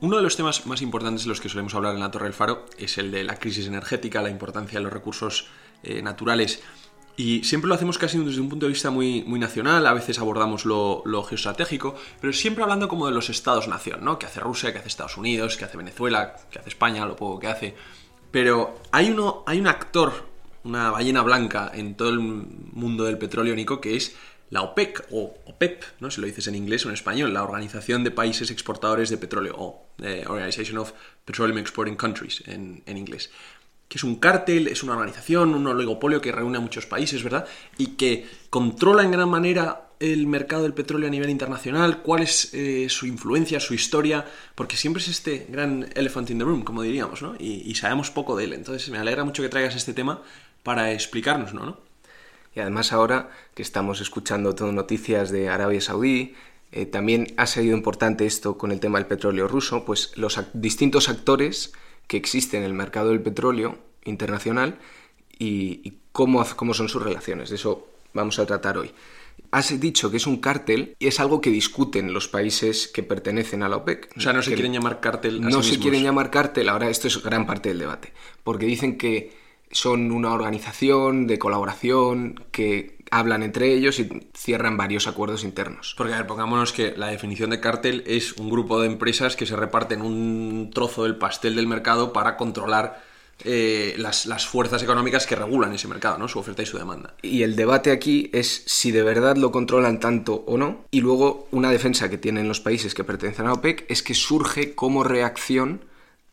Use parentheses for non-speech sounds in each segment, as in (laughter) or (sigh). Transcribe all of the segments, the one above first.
Uno de los temas más importantes de los que solemos hablar en la Torre del Faro es el de la crisis energética, la importancia de los recursos eh, naturales. Y siempre lo hacemos casi desde un punto de vista muy, muy nacional, a veces abordamos lo, geoestratégico, pero siempre hablando como de los estados-nación, ¿no? Que hace Rusia, que hace Estados Unidos, que hace Venezuela, que hace España, lo poco que hace. Pero hay, uno, hay un actor, una ballena blanca en todo el mundo del petróleo, Nico, que es la OPEC o OPEP, ¿no? si lo dices en inglés o en español, la Organización de Países Exportadores de Petróleo, o eh, Organization of Petroleum Exporting Countries en, inglés, que es un cártel, es una organización, un oligopolio que reúne a muchos países, ¿verdad? Y que controla en gran manera el mercado del petróleo a nivel internacional, cuál es eh, su influencia, su historia, porque siempre es este gran elephant in the room, como diríamos, ¿no? Y, y sabemos poco de él. Entonces me alegra mucho que traigas este tema para explicarnos, ¿no? Y además ahora que estamos escuchando todo noticias de Arabia Saudí, eh, también ha sido importante esto con el tema del petróleo ruso, pues los distintos actores que existen en el mercado del petróleo internacional y, cómo, cómo son sus relaciones. De eso vamos a tratar hoy. Has dicho que es un cártel y es algo que discuten los países que pertenecen a la OPEC. O sea, no se quieren llamar cártel. no se quieren llamar cártel, ahora esto es gran parte del debate, porque dicen que son una organización de colaboración que hablan entre ellos y cierran varios acuerdos internos. Porque, a ver, pongámonos que la definición de cártel es un grupo de empresas que se reparten un trozo del pastel del mercado para controlar eh, las, las, fuerzas económicas que regulan ese mercado, ¿no? Su oferta y su demanda. Y el debate aquí es si de verdad lo controlan tanto o no. Y luego una defensa que tienen los países que pertenecen a OPEC es que surge como reacción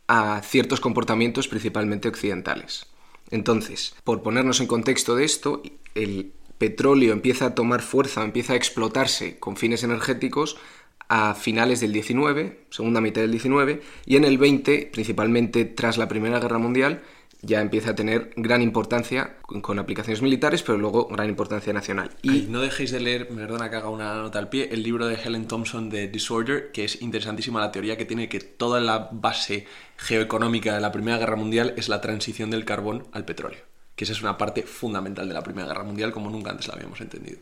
a ciertos comportamientos principalmente occidentales. Entonces, por ponernos en contexto de esto, el petróleo empieza a tomar fuerza, empieza a explotarse con fines energéticos a finales del 19, segunda mitad del 19, y en el 20, principalmente tras la Primera Guerra Mundial, ya empieza a tener gran importancia con, aplicaciones militares, pero luego gran importancia nacional. Y no dejéis de leer, perdona que haga una nota al pie, el libro de Helen Thompson de Disorder, que es interesantísima la teoría que tiene que toda la base geoeconómica de la Primera Guerra Mundial es la transición del carbón al petróleo, que esa es una parte fundamental de la Primera Guerra Mundial como nunca antes la habíamos entendido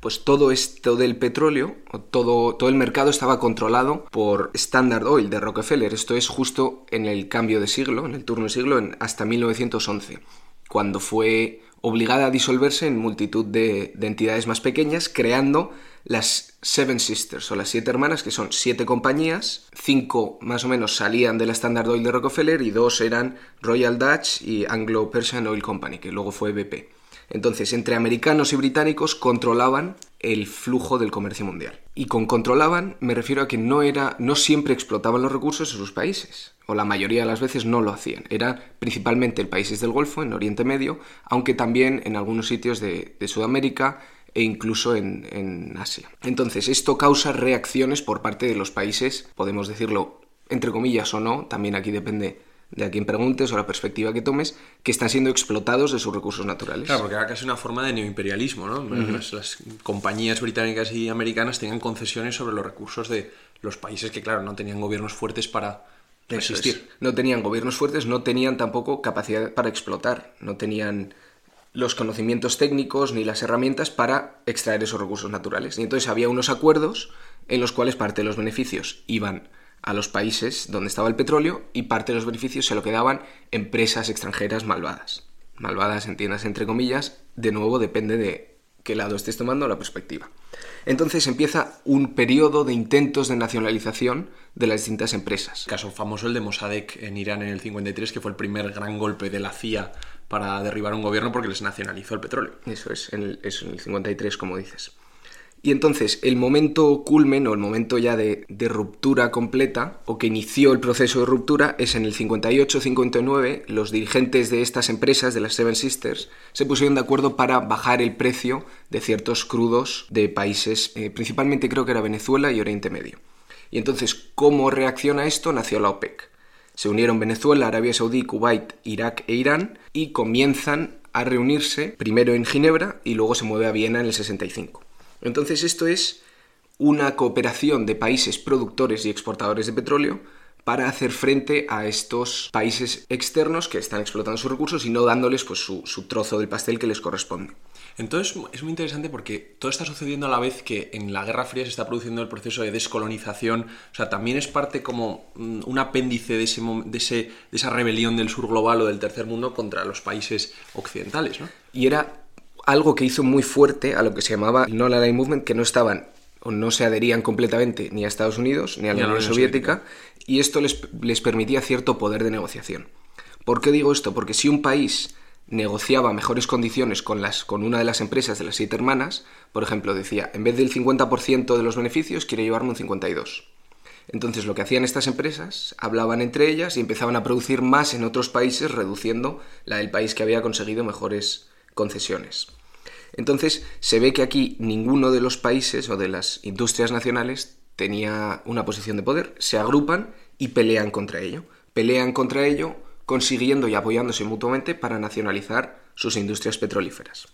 pues todo esto del petróleo, todo, todo el mercado estaba controlado por Standard Oil de Rockefeller. Esto es justo en el cambio de siglo, en el turno de siglo, hasta 1911, cuando fue obligada a disolverse en multitud de, de, entidades más pequeñas, creando las Seven Sisters o las siete hermanas, que son siete compañías, cinco más o menos salían de la Standard Oil de Rockefeller y dos eran Royal Dutch y Anglo Persian Oil Company, que luego fue BP. Entonces, entre americanos y británicos controlaban el flujo del comercio mundial. Y con controlaban me refiero a que no era no siempre explotaban los recursos en sus países, o la mayoría de las veces no lo hacían. Era principalmente en países del Golfo, en Oriente Medio, aunque también en algunos sitios de, Sudamérica e incluso en Asia. Entonces, esto causa reacciones por parte de los países, podemos decirlo entre comillas o no, también aquí depende de a quien preguntes o la perspectiva que tomes, que están siendo explotados de sus recursos naturales. Claro, porque era casi una forma de neoimperialismo, ¿no? las, compañías británicas y americanas tenían concesiones sobre los recursos de los países que, claro, no tenían gobiernos fuertes para resistir. No tenían gobiernos fuertes, no tenían tampoco capacidad para explotar, no tenían los conocimientos técnicos ni las herramientas para extraer esos recursos naturales. Y entonces había unos acuerdos en los cuales parte de los beneficios iban a los países donde estaba el petróleo y parte de los beneficios se lo quedaban empresas extranjeras malvadas. Malvadas, entiendas entre comillas, de nuevo depende de qué lado estés tomando la perspectiva. Entonces empieza un periodo de intentos de nacionalización de las distintas empresas. Caso famoso el de Mossadegh en Irán en el 53, que fue el primer gran golpe de la CIA para derribar un gobierno porque les nacionalizó el petróleo. Eso es, en el, eso en el 53, como dices. Y entonces el momento culmen o el momento ya de, ruptura completa o que inició el proceso de ruptura es en el 58-59 los dirigentes de estas empresas, de las Seven Sisters, se pusieron de acuerdo para bajar el precio de ciertos crudos de países, eh, principalmente creo que era Venezuela y Oriente Medio. Y entonces, ¿cómo reacciona esto? Nació la OPEC. Se unieron Venezuela, Arabia Saudí, Kuwait, Irak e Irán y comienzan a reunirse primero en Ginebra y luego se mueve a Viena en el 65. Entonces esto es una cooperación de países productores y exportadores de petróleo para hacer frente a estos países externos que están explotando sus recursos y no dándoles pues, su, su trozo del pastel que les corresponde. Entonces es muy interesante porque todo está sucediendo a la vez que en la Guerra Fría se está produciendo el proceso de descolonización. O sea, también es parte como mm, un apéndice de, ese, de, ese, de esa rebelión del sur global o del tercer mundo contra los países occidentales, ¿no? Y era algo que hizo muy fuerte a lo que se llamaba el Non-Aligned Movement, que no estaban o no se adherían completamente ni a Estados Unidos ni a la, Unión, Soviética, y esto les, les permitía cierto poder de negociación. ¿Por qué digo esto? Porque si un país negociaba mejores condiciones con, las, con una de las empresas de las siete hermanas, por ejemplo, decía, en vez del 50% de los beneficios, quiere llevarme un 52%. Entonces lo que hacían estas empresas, hablaban entre ellas y empezaban a producir más en otros países, reduciendo la del país que había conseguido mejores concesiones. Entonces se ve que aquí ninguno de los países o de las industrias nacionales tenía una posición de poder, se agrupan y pelean contra ello. Pelean contra ello consiguiendo y apoyándose mutuamente para nacionalizar sus industrias petrolíferas.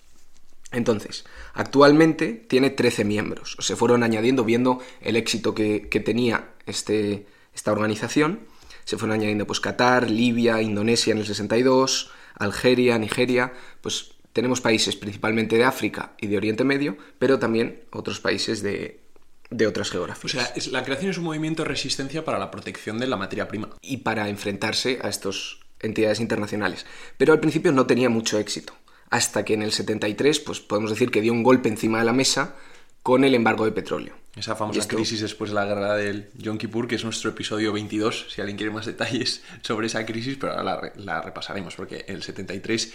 Entonces, actualmente tiene 13 miembros. Se fueron añadiendo, viendo el éxito que, tenía este, esta organización. Se fueron añadiendo pues Qatar, Libia, Indonesia en el 62, Algeria, Nigeria. Pues tenemos países principalmente de África y de Oriente Medio, pero también otros países de, de otras geografías. O sea, es, la creación es un movimiento de resistencia para la protección de la materia prima. Y para enfrentarse a estos entidades internacionales. Pero al principio no tenía mucho éxito, hasta que en el 73, pues podemos decir que dio un golpe encima de la mesa con el embargo de petróleo. Esa famosa crisis después de la guerra del Yom Kippur, que es nuestro episodio 22, si alguien quiere más detalles sobre esa crisis, pero ahora la, la repasaremos, porque en el 73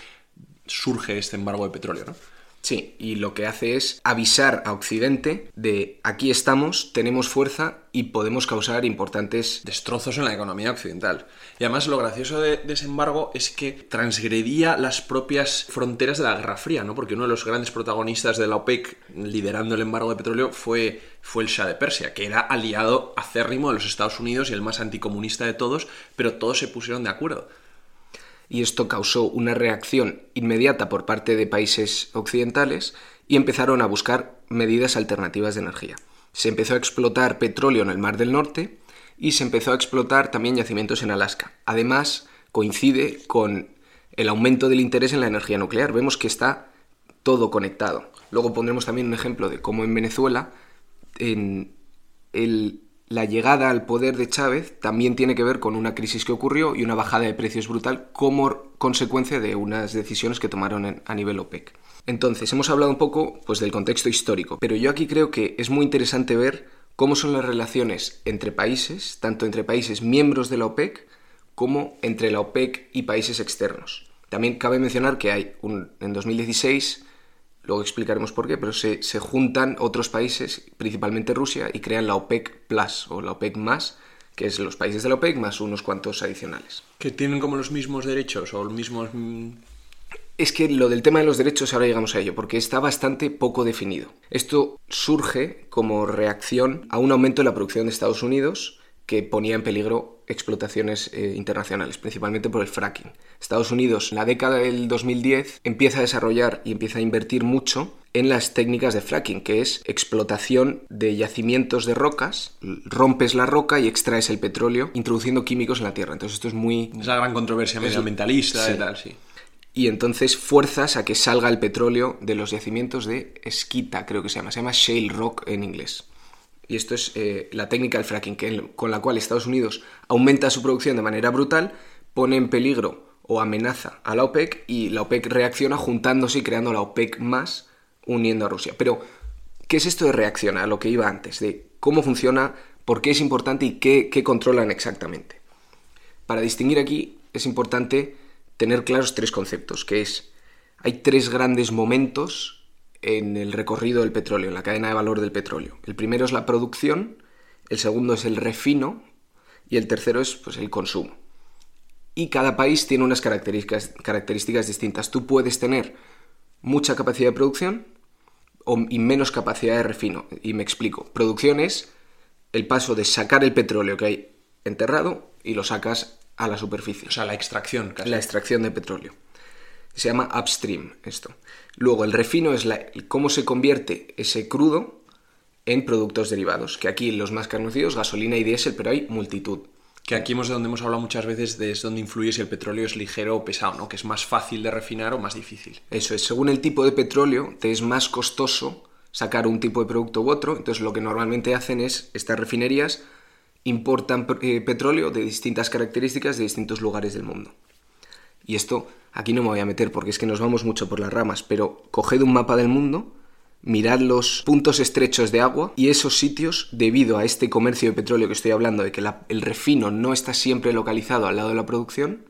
surge este embargo de petróleo, ¿no? Sí, y lo que hace es avisar a Occidente de aquí estamos, tenemos fuerza y podemos causar importantes destrozos en la economía occidental. Y además lo gracioso de, ese embargo es que transgredía las propias fronteras de la Guerra Fría, ¿no? Porque uno de los grandes protagonistas de la OPEC liderando el embargo de petróleo fue, fue el Shah de Persia, que era aliado acérrimo de los Estados Unidos y el más anticomunista de todos, pero todos se pusieron de acuerdo y esto causó una reacción inmediata por parte de países occidentales y empezaron a buscar medidas alternativas de energía. Se empezó a explotar petróleo en el Mar del Norte y se empezó a explotar también yacimientos en Alaska. Además, coincide con el aumento del interés en la energía nuclear. Vemos que está todo conectado. Luego pondremos también un ejemplo de cómo en Venezuela en el la llegada al poder de Chávez también tiene que ver con una crisis que ocurrió y una bajada de precios brutal como consecuencia de unas decisiones que tomaron a nivel OPEC. Entonces, hemos hablado un poco pues, del contexto histórico, pero yo aquí creo que es muy interesante ver cómo son las relaciones entre países, tanto entre países miembros de la OPEC como entre la OPEC y países externos. También cabe mencionar que hay un, en 2016 luego explicaremos por qué, pero se, juntan otros países, principalmente Rusia, y crean la OPEC Plus o la OPEC más, que es los países de la OPEC más unos cuantos adicionales. Que tienen como los mismos derechos o los mismos... Mm, es que lo del tema de los derechos ahora llegamos a ello, porque está bastante poco definido. Esto surge como reacción a un aumento en la producción de Estados Unidos que ponía en peligro explotaciones eh, internacionales, principalmente por el fracking. Estados Unidos en la década del 2010 empieza a desarrollar y empieza a invertir mucho en las técnicas de fracking, que es explotación de yacimientos de rocas, rompes la roca y extraes el petróleo introduciendo químicos en la tierra. Entonces esto es muy... Es la gran controversia medioambientalista y tal, sí. Y entonces fuerzas a que salga el petróleo de los yacimientos de esquita, creo que se llama, se llama shale rock en inglés y esto es eh, la técnica del fracking, con la cual Estados Unidos aumenta su producción de manera brutal, pone en peligro o amenaza a la OPEC y la OPEC reacciona juntándose y creando la OPEC más, uniendo a Rusia. Pero, ¿qué es esto de reaccionar a lo que iba antes? De cómo funciona, por qué es importante y qué, qué controlan exactamente. Para distinguir aquí es importante tener claros tres conceptos, que es, hay tres grandes momentos en el recorrido del petróleo, en la cadena de valor del petróleo. El primero es la producción, el segundo es el refino y el tercero es pues, el consumo. Y cada país tiene unas características, características distintas. Tú puedes tener mucha capacidad de producción y menos capacidad de refino. Y me explico. Producción es el paso de sacar el petróleo que hay enterrado y lo sacas a la superficie. O sea, la extracción. La extracción de petróleo. Se llama upstream esto. Luego el refino es cómo se convierte ese crudo en productos derivados, que aquí los más conocidos, gasolina y diésel, pero hay multitud. Que aquí hemos de donde hemos hablado muchas veces de es donde influye si el petróleo es ligero o pesado, ¿no? Que es más fácil de refinar o más difícil. Eso es, según el tipo de petróleo, te es más costoso sacar un tipo de producto u otro. Entonces lo que normalmente hacen es, estas refinerías importan eh, petróleo de distintas características de distintos lugares del mundo. Y esto aquí no me voy a meter porque es que nos vamos mucho por las ramas, pero coged un mapa del mundo, mirad los puntos estrechos de agua y esos sitios, debido a este comercio de petróleo que estoy hablando, de que el refino no está siempre localizado al lado de la producción,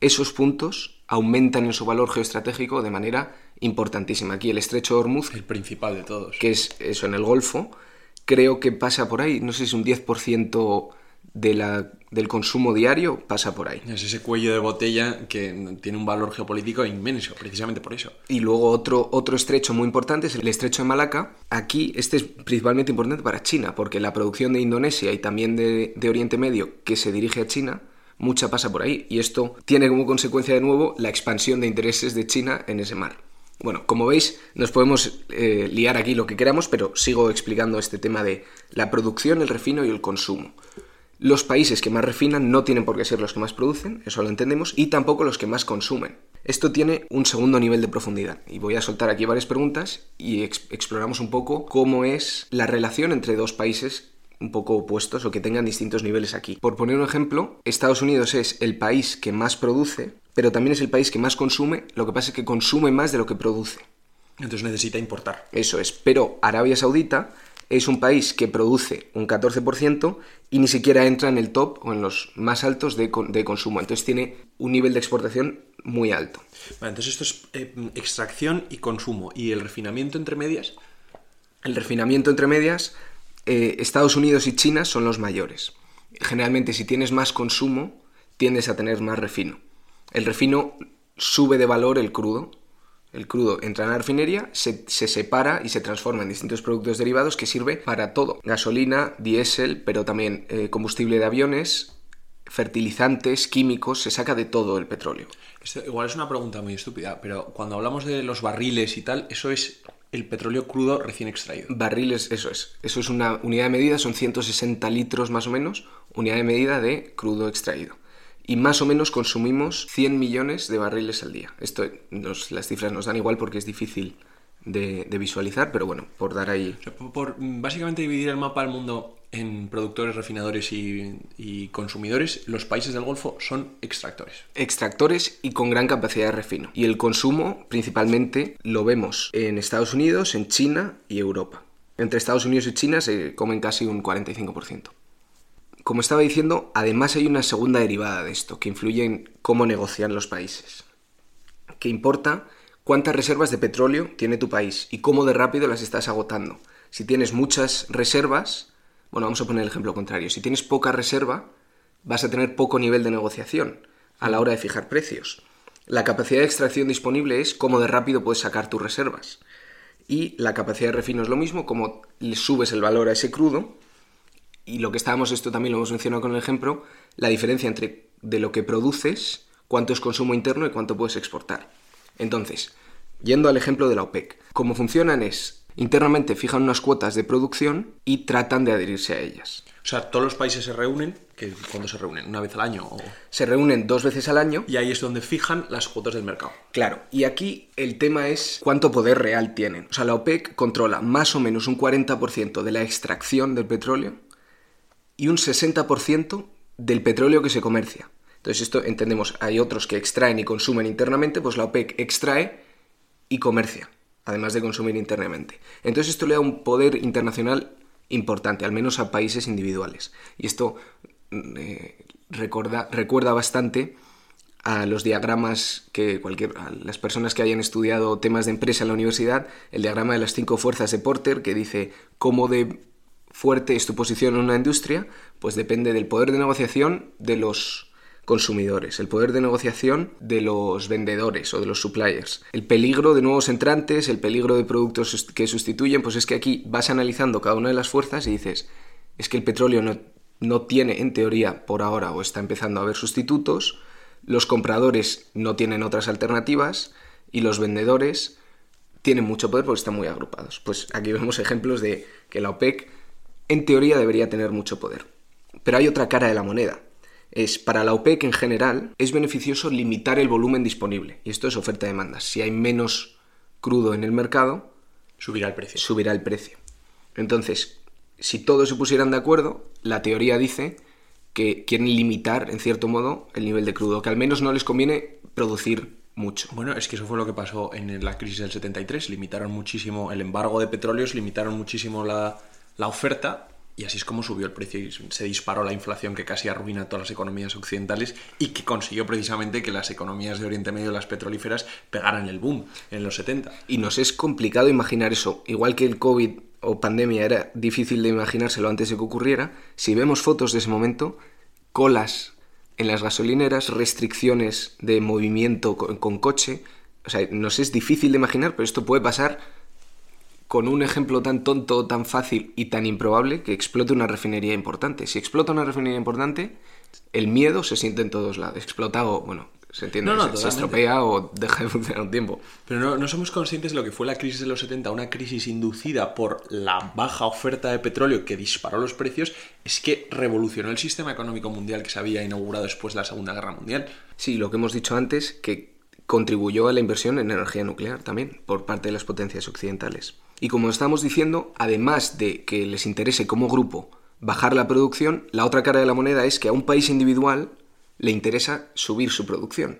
esos puntos aumentan en su valor geoestratégico de manera importantísima. Aquí el estrecho de Hormuz, el principal de todos, que es eso en el Golfo, creo que pasa por ahí, no sé si es un 10% de la, del consumo diario pasa por ahí. Es ese cuello de botella que tiene un valor geopolítico inmenso, precisamente por eso. Y luego otro, otro estrecho muy importante es el estrecho de Malaca. Aquí este es principalmente importante para China, porque la producción de Indonesia y también de, de Oriente Medio que se dirige a China, mucha pasa por ahí. Y esto tiene como consecuencia de nuevo la expansión de intereses de China en ese mar. Bueno, como veis, nos podemos eh, liar aquí lo que queramos, pero sigo explicando este tema de la producción, el refino y el consumo. Los países que más refinan no tienen por qué ser los que más producen, eso lo entendemos, y tampoco los que más consumen. Esto tiene un segundo nivel de profundidad y voy a soltar aquí varias preguntas y exploramos un poco cómo es la relación entre dos países un poco opuestos o que tengan distintos niveles aquí. Por poner un ejemplo, Estados Unidos es el país que más produce, pero también es el país que más consume, lo que pasa es que consume más de lo que produce. Entonces necesita importar. Eso es, pero Arabia Saudita es un país que produce un 14% y ni siquiera entra en el top o en los más altos de, consumo. Entonces tiene un nivel de exportación muy alto. Vale, entonces esto es eh, extracción y consumo. ¿Y el refinamiento entre medias? El refinamiento entre medias, eh, Estados Unidos y China son los mayores. Generalmente si tienes más consumo, tiendes a tener más refino. El refino sube de valor el crudo, el crudo entra en la refinería, se, separa y se transforma en distintos productos derivados que sirve para todo. Gasolina, diésel, pero también eh, combustible de aviones, fertilizantes, químicos, se saca de todo el petróleo. igual es una pregunta muy estúpida, pero cuando hablamos de los barriles y tal, eso es el petróleo crudo recién extraído. Barriles, eso es. Eso es una unidad de medida, son 160 litros más o menos, unidad de medida de crudo extraído y más o menos consumimos 100 millones de barriles al día. Esto las cifras nos dan igual porque es difícil de, visualizar, pero bueno, por dar ahí... por, básicamente dividir el mapa del mundo en productores, refinadores y, consumidores, los países del Golfo son extractores. Extractores y con gran capacidad de refino. Y el consumo principalmente lo vemos en Estados Unidos, en China y Europa. Entre Estados Unidos y China se comen casi un 45% como estaba diciendo, además hay una segunda derivada de esto, que influye en cómo negocian los países. Que importa cuántas reservas de petróleo tiene tu país y cómo de rápido las estás agotando. Si tienes muchas reservas, bueno, vamos a poner el ejemplo contrario. Si tienes poca reserva, vas a tener poco nivel de negociación a la hora de fijar precios. La capacidad de extracción disponible es cómo de rápido puedes sacar tus reservas. Y la capacidad de refino es lo mismo, como le subes el valor a ese crudo y lo que estábamos, esto también lo hemos mencionado con el ejemplo, la diferencia entre de lo que produces, cuánto es consumo interno y cuánto puedes exportar. Entonces, yendo al ejemplo de la OPEC, cómo funcionan es, internamente fijan unas cuotas de producción y tratan de adherirse a ellas. O sea, todos los países se reúnen, que cuando se reúnen, una vez al año o... Se reúnen dos veces al año. Y ahí es donde fijan las cuotas del mercado. Claro, y aquí el tema es cuánto poder real tienen. O sea, la OPEC controla más o menos un 40% de la extracción del petróleo y un 60% del petróleo que se comercia. Entonces esto entendemos, hay otros que extraen y consumen internamente, pues la OPEC extrae y comercia, además de consumir internamente. Entonces esto le da un poder internacional importante, al menos a países individuales. Y esto mm, eh, recuerda, bastante a los diagramas que cualquier, las personas que hayan estudiado temas de empresa en la universidad, el diagrama de las cinco fuerzas de Porter, que dice cómo de fuerte es tu posición en una industria, pues depende del poder de negociación de los consumidores, el poder de negociación de los vendedores o de los suppliers, el peligro de nuevos entrantes, el peligro de productos que sustituyen, pues es que aquí vas analizando cada una de las fuerzas y dices, es que el petróleo no, no tiene en teoría por ahora o está empezando a haber sustitutos, los compradores no tienen otras alternativas y los vendedores tienen mucho poder porque están muy agrupados. Pues aquí vemos ejemplos de que la OPEC en teoría debería tener mucho poder. Pero hay otra cara de la moneda. Es para la OPEC en general es beneficioso limitar el volumen disponible. Y esto es oferta-demanda. Si hay menos crudo en el mercado, Subirá el precio. subirá el precio. Entonces, si todos se pusieran de acuerdo, la teoría dice que quieren limitar, en cierto modo, el nivel de crudo, que al menos no les conviene producir mucho. Bueno, es que eso fue lo que pasó en la crisis del 73. Limitaron muchísimo el embargo de petróleos, limitaron muchísimo la, la oferta y así es como subió el precio y se disparó la inflación que casi arruina todas las economías occidentales y que consiguió precisamente que las economías de Oriente Medio, las petrolíferas, pegaran el boom en los 70. Y nos es complicado imaginar eso. Igual que el COVID o pandemia era difícil de imaginárselo antes de que ocurriera, si vemos fotos de ese momento, colas en las gasolineras, restricciones de movimiento con, coche, o sea, nos es difícil de imaginar, pero esto puede pasar con un ejemplo tan tonto, tan fácil y tan improbable que explote una refinería importante. Si explota una refinería importante, el miedo se siente en todos lados. Explota o, bueno, se entiende, No, no, se- se, estropea o deja de funcionar un tiempo. Pero no, no somos conscientes de lo que fue la crisis de los 70, una crisis inducida por la baja oferta de petróleo que disparó los precios, es que revolucionó el sistema económico mundial que se había inaugurado después de la Segunda Guerra Mundial. Sí, lo que hemos dicho antes, que contribuyó a la inversión en energía nuclear también por parte de las potencias occidentales. Y como estamos diciendo, además de que les interese como grupo bajar la producción, la otra cara de la moneda es que a un país individual le interesa subir su producción.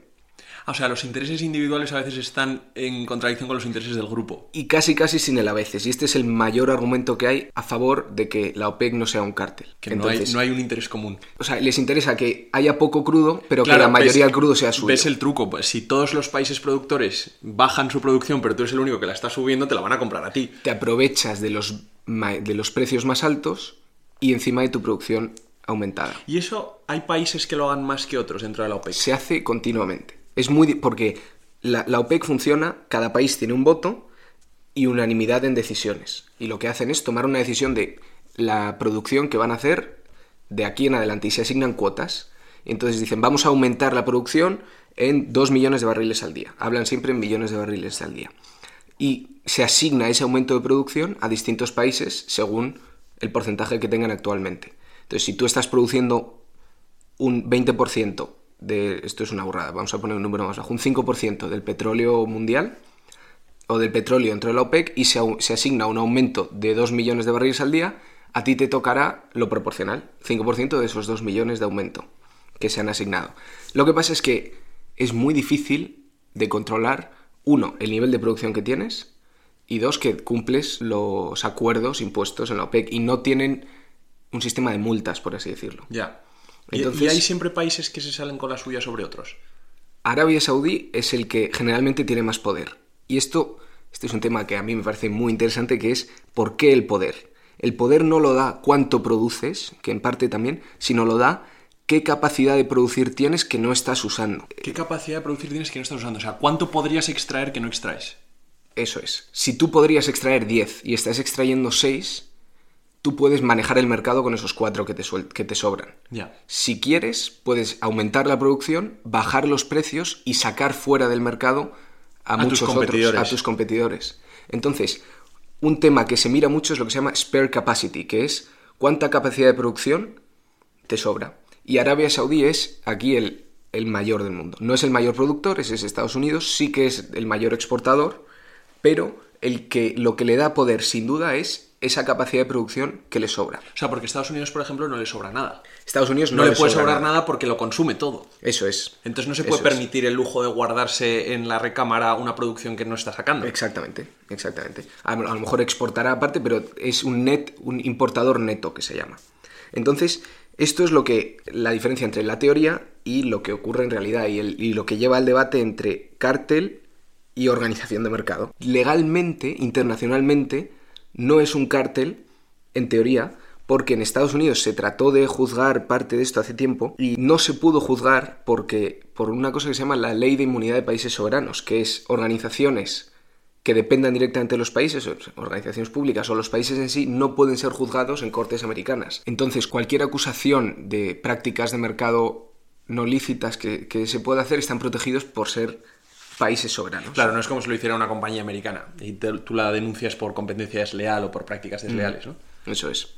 O sea, los intereses individuales a veces están en contradicción con los intereses del grupo. Y casi casi sin el a veces. Y este es el mayor argumento que hay a favor de que la OPEC no sea un cártel. Que no, hay, no hay un interés común. O sea, les interesa que haya poco crudo, pero Claro, que la mayoría ves- del crudo sea suyo. Ves el truco. Pues si todos los países productores bajan su producción, pero tú eres el único que la está subiendo, te la van a comprar a ti. te aprovechas de los, de los precios más altos y encima de tu producción aumentada. Y eso hay países que lo hagan más que otros dentro de la OPEC. Se hace continuamente. Es muy porque la, la OPEC funciona, cada país tiene un voto y unanimidad en decisiones. Y lo que hacen es tomar una decisión de la producción que van a hacer de aquí en adelante y se asignan cuotas. Entonces dicen, vamos a aumentar la producción en 2 millones de barriles al día. Hablan siempre en millones de barriles al día. Y se asigna ese aumento de producción a distintos países según el porcentaje que tengan actualmente. Entonces, si tú estás produciendo un 20% esto es una burrada, vamos a poner un número más bajo, un 5% del petróleo mundial o del petróleo dentro de la OPEC y se, se asigna un aumento de 2 millones de barriles al día, a ti te tocará lo proporcional, 5% de esos 2 millones de aumento que se han asignado. Lo que pasa es que es muy difícil de controlar, uno, el nivel de producción que tienes y dos, que cumples los acuerdos impuestos en la OPEC y no tienen un sistema de multas, por así decirlo. Ya. Entonces- y hay siempre países que se salen con la suya sobre otros. Arabia Saudí es el que generalmente tiene más poder. Y esto, este es un tema que a mí me parece muy interesante, que es ¿por qué el poder? El poder no lo da cuánto produces, que en parte también, sino lo da qué capacidad de producir tienes que no estás usando. ¿Qué capacidad de producir tienes que no estás usando? O sea, ¿cuánto podrías extraer que no extraes? Eso es. Si tú podrías extraer 10 y estás extrayendo 6, tú puedes manejar el mercado con esos 4 que te, que te sobran. Ya. Si quieres, puedes aumentar la producción, bajar los precios y sacar fuera del mercado a, A tus muchos competidores. otros, a tus competidores. Entonces, un tema que se mira mucho es lo que se llama spare capacity, que es cuánta capacidad de producción te sobra. Y Arabia Saudí es aquí el, el mayor del mundo. No es el mayor productor, ese es Estados Unidos, sí que es el mayor exportador, pero el que, lo que le da poder sin duda es esa capacidad de producción que le sobra. O sea, porque Estados Unidos, por ejemplo, no le sobra nada. Estados Unidos No, le puede sobrar nada. porque lo consume todo. Eso es. Entonces no se Eso puede es. permitir el lujo de guardarse en la recámara una producción que no está sacando. Exactamente, exactamente. A, a lo mejor exportará aparte, pero es un net, un importador neto que se llama. Entonces, esto es lo que la diferencia entre la teoría y lo que ocurre en realidad y, el- y lo que lleva al debate entre cártel y organización de mercado. Legalmente, internacionalmente, no es un cártel, en teoría, porque en Estados Unidos se trató de juzgar parte de esto hace tiempo y no se pudo juzgar porque por una cosa que se llama la Ley de Inmunidad de Países Soberanos, que es organizaciones que dependan directamente de los países, organizaciones públicas o los países en sí, no pueden ser juzgados en cortes americanas. Entonces, cualquier acusación de prácticas de mercado no lícitas que, que se pueda hacer están protegidos por ser países soberanos. Claro, no es como si lo hiciera una compañía americana y te- tú la denuncias por competencia desleal o por Mm. prácticas desleales, ¿no? Eso es.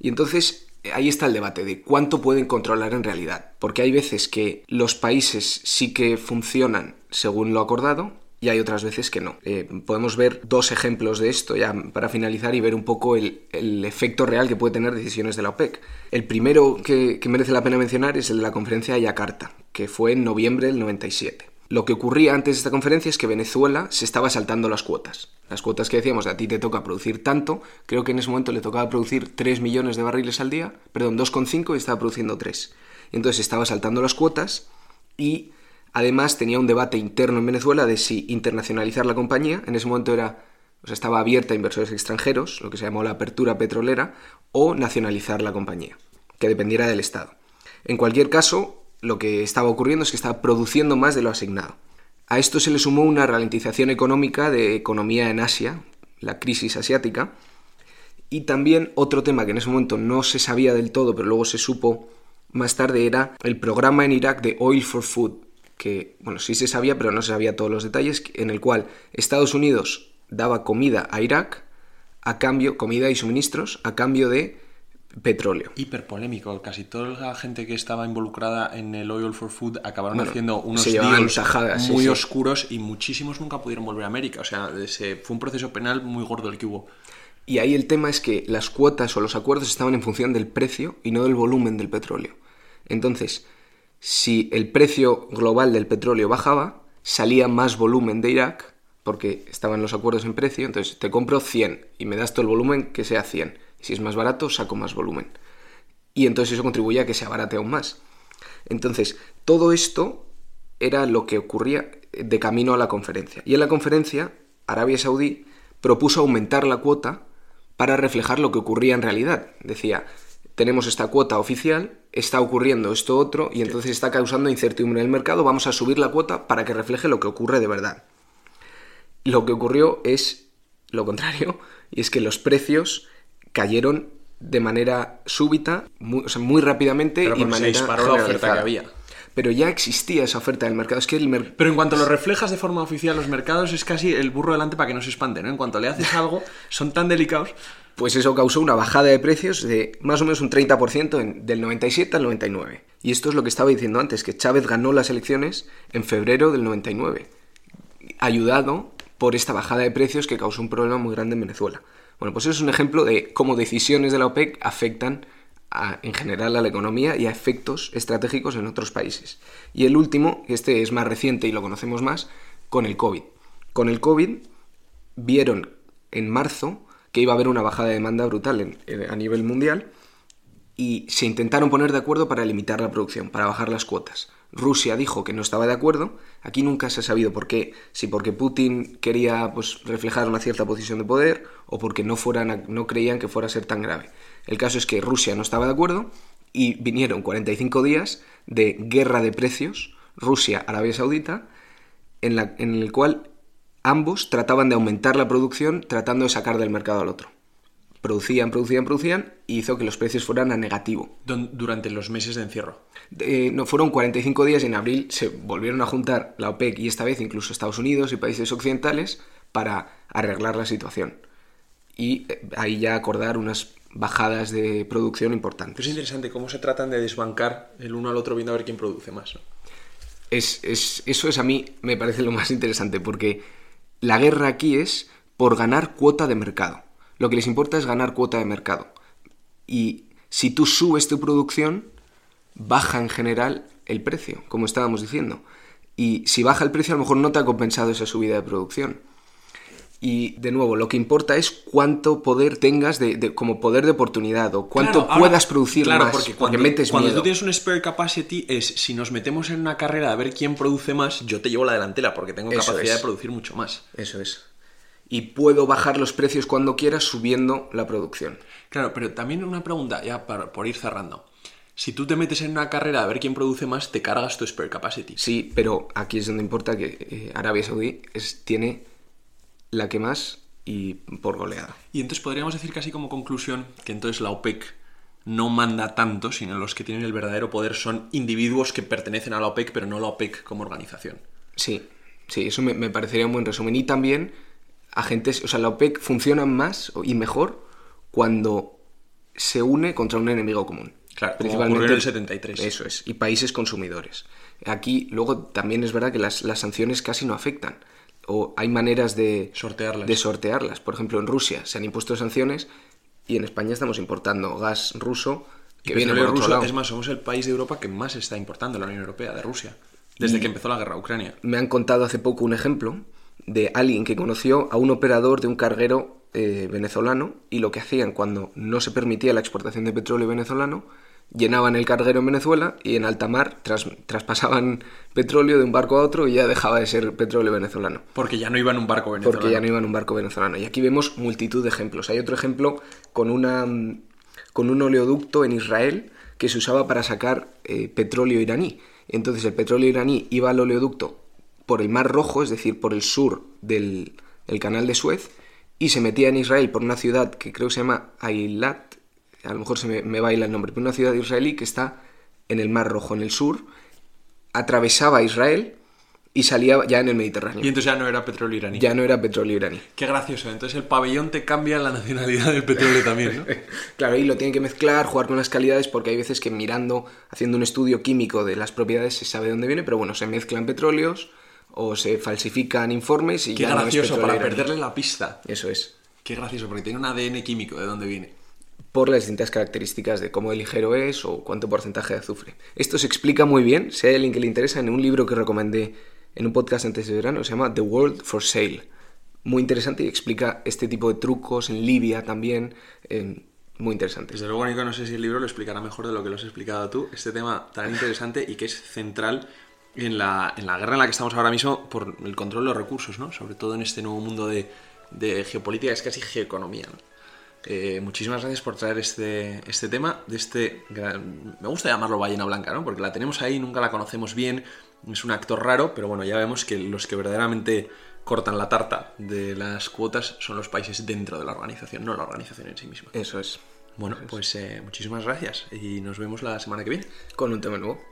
Y entonces, ahí está el debate de cuánto pueden controlar en realidad. Porque hay veces que los países sí que funcionan según lo acordado y hay otras veces que no. Eh, podemos ver dos ejemplos de esto ya para finalizar y ver un poco el, efecto real que puede tener decisiones de la OPEC. El primero que, que merece la pena mencionar es el de la conferencia de Yakarta, que fue en noviembre del 97. Lo que ocurría antes de esta conferencia es que Venezuela se estaba saltando las cuotas. Las cuotas que decíamos, a ti te toca producir tanto, creo que en ese momento le tocaba producir 3 millones de barriles al día, perdón, 2,5 y estaba produciendo 3. Entonces estaba saltando las cuotas y además tenía un debate interno en Venezuela de si internacionalizar la compañía, en ese momento era, o sea, estaba abierta a inversores extranjeros, lo que se llamó la apertura petrolera, o nacionalizar la compañía, que dependiera del Estado. En cualquier caso, lo que estaba ocurriendo es que estaba produciendo más de lo asignado. A esto se le sumó una ralentización económica de economía en Asia, la crisis asiática, y también otro tema que en ese momento no se sabía del todo, pero luego se supo más tarde, era el programa en Irak de Oil for Food, que, bueno, sí se sabía, pero no se sabía todos los detalles, en el cual Estados Unidos daba comida a Irak a cambio, comida y suministros, a cambio de petróleo. Hiper polémico. Casi toda la gente que estaba involucrada en el Oil for Food acabaron haciendo unos deals muy oscuros y muchísimos nunca pudieron volver a América. O sea, fue un proceso penal muy gordo el que hubo. Y ahí el tema es que las cuotas o los acuerdos estaban en función del precio y no del volumen del petróleo. Entonces, si el precio global del petróleo bajaba, salía más volumen de Irak, porque estaban los acuerdos en precio, entonces te compro 100 y me das todo el volumen que sea 100 si es más barato, saco más volumen. Y entonces eso contribuye a que se abarate aún más. Entonces, todo esto era lo que ocurría de camino a la conferencia. Y en la conferencia, Arabia Saudí propuso aumentar la cuota para reflejar lo que ocurría en realidad. Decía, tenemos esta cuota oficial, está ocurriendo esto otro y entonces está causando incertidumbre en el mercado, vamos a subir la cuota para que refleje lo que ocurre de verdad. Lo que ocurrió es lo contrario, y es que los precios cayeron de manera súbita, muy, o sea, muy rápidamente y manera se disparó la oferta que había. Pero ya existía esa oferta del mercado. Es que el Pero en cuanto lo reflejas de forma oficial los mercados, es casi el burro delante para que no se espante, ¿no? En cuanto le haces (laughs) algo, son tan delicados. Pues eso causó una bajada de precios de más o menos un 30% del 97 al 99. Y esto es lo que estaba diciendo antes, que Chávez ganó las elecciones en febrero del 99, ayudado por esta bajada de precios que causó un problema muy grande en Venezuela. Bueno, pues eso es un ejemplo de cómo decisiones de la OPEC afectan en general a la economía y a efectos estratégicos en otros países. Y el último, este es más reciente y lo conocemos más, con el COVID. Con el COVID vieron en marzo que iba a haber una bajada de demanda brutal a nivel mundial y se intentaron poner de acuerdo para limitar la producción, para bajar las cuotas. Rusia dijo que no estaba de acuerdo. Aquí nunca se ha sabido por qué. Si porque Putin quería pues, reflejar una cierta posición de poder o porque no, fueran no creían que fuera a ser tan grave. El caso es que Rusia no estaba de acuerdo y vinieron 45 días de guerra de precios Rusia-Arabia Saudita en, la, en el cual ambos trataban de aumentar la producción tratando de sacar del mercado al otro producían, producían, producían y hizo que los precios fueran a negativo. Durante los meses de encierro. no, fueron 45 días y en abril se volvieron a juntar la OPEC y esta vez incluso Estados Unidos y países occidentales para arreglar la situación. Y eh, ahí ya acordar unas bajadas de producción importantes. Es interesante cómo se tratan de desbancar el uno al otro viendo a ver quién produce más. Es, es, eso es a mí me parece lo más interesante porque la guerra aquí es por ganar cuota de mercado. Lo que les importa es ganar cuota de mercado. Y si tú subes tu producción, baja en general el precio, como estábamos diciendo. Y si baja el precio, a lo mejor no te ha compensado esa subida de producción. Y de nuevo, lo que importa es cuánto poder tengas de, como poder de oportunidad o cuánto puedas producir claro, más. Porque cuando, metes cuando tú tienes un spare capacity es si nos metemos en una carrera a ver quién produce más, yo te llevo la delantera porque tengo capacidad de producir mucho más. Eso es y puedo bajar los precios cuando quiera subiendo la producción. Claro, pero también una pregunta, ya por ir cerrando. Si tú te metes en una carrera a ver quién produce más, te cargas tu spare capacity. Sí, pero aquí es donde importa que eh, Arabia Saudí es, tiene la que más y por goleada. Y entonces podríamos decir casi como conclusión que entonces la OPEC no manda tanto, sino los que tienen el verdadero poder son individuos que pertenecen a la OPEC, pero no la OPEC como organización. Sí, sí, eso me, me parecería un buen resumen. Y también agentes, o sea, la OPEC funciona más y mejor cuando se une contra un enemigo común. Claro, principalmente en el 73. Eso es, y países consumidores. Aquí luego también es verdad que las, las sanciones casi no afectan o hay maneras de sortearlas. de sortearlas. Por ejemplo, en Rusia se han impuesto sanciones y en España estamos importando gas ruso que viene ruso, lado. Es más, somos el país de Europa que más está importando la Unión Europea, de Rusia, desde que empezó la guerra a Ucrania. Me han contado hace poco un ejemplo de alguien que conoció a un operador de un carguero eh, venezolano y lo que hacían cuando no se permitía la exportación de petróleo venezolano llenaban el carguero en Venezuela y en alta mar traspasaban (laughs) petróleo de un barco a otro y ya dejaba de ser petróleo venezolano. Porque ya no iba en un barco venezolano. Porque ya no iba en un barco venezolano. Y aquí vemos multitud de ejemplos. Hay otro ejemplo con, una, con un oleoducto en Israel que se usaba para sacar eh, petróleo iraní. Entonces el petróleo iraní iba al oleoducto por el Mar Rojo, es decir, por el sur del el canal de Suez, y se metía en Israel por una ciudad que creo que se llama Ailat, a lo mejor se me, baila el nombre, pero una ciudad israelí que está en el Mar Rojo, en el sur, atravesaba Israel y salía ya en el Mediterráneo. Y entonces ya no era petróleo iraní. Ya no era petróleo iraní. Qué gracioso. Entonces el pabellón te cambia la nacionalidad del petróleo también, ¿no? (laughs) claro, y lo tienen que mezclar, jugar con las calidades, porque hay veces que mirando, haciendo un estudio químico de las propiedades se sabe dónde viene, pero bueno, se mezclan petróleos o se falsifican informes y Qué ya gracioso, no para perderle la pista. Eso es. Qué gracioso, porque tiene un ADN químico de dónde viene por las distintas características de cómo de ligero es o cuánto porcentaje de azufre. Esto se explica muy bien, si hay alguien que le interesa, en un libro que recomendé en un podcast antes de verano, se llama The World for Sale. Muy interesante y explica este tipo de trucos en Libia también. muy interesante. Desde luego, Nico, no sé si el libro lo explicará mejor de lo que lo has explicado tú. Este tema tan interesante y que es central en la, en la guerra en la que estamos ahora mismo por el control de los recursos, ¿no? Sobre todo en este nuevo mundo de, de geopolítica, es casi geoeconomía. ¿no? Eh, muchísimas gracias por traer este, este tema, de este me gusta llamarlo ballena blanca, ¿no? Porque la tenemos ahí, nunca la conocemos bien, es un actor raro, pero bueno, ya vemos que los que verdaderamente cortan la tarta de las cuotas son los países dentro de la organización, no la organización en sí misma. Eso es. Bueno, pues eh, muchísimas gracias y nos vemos la semana que viene. Con un tema nuevo.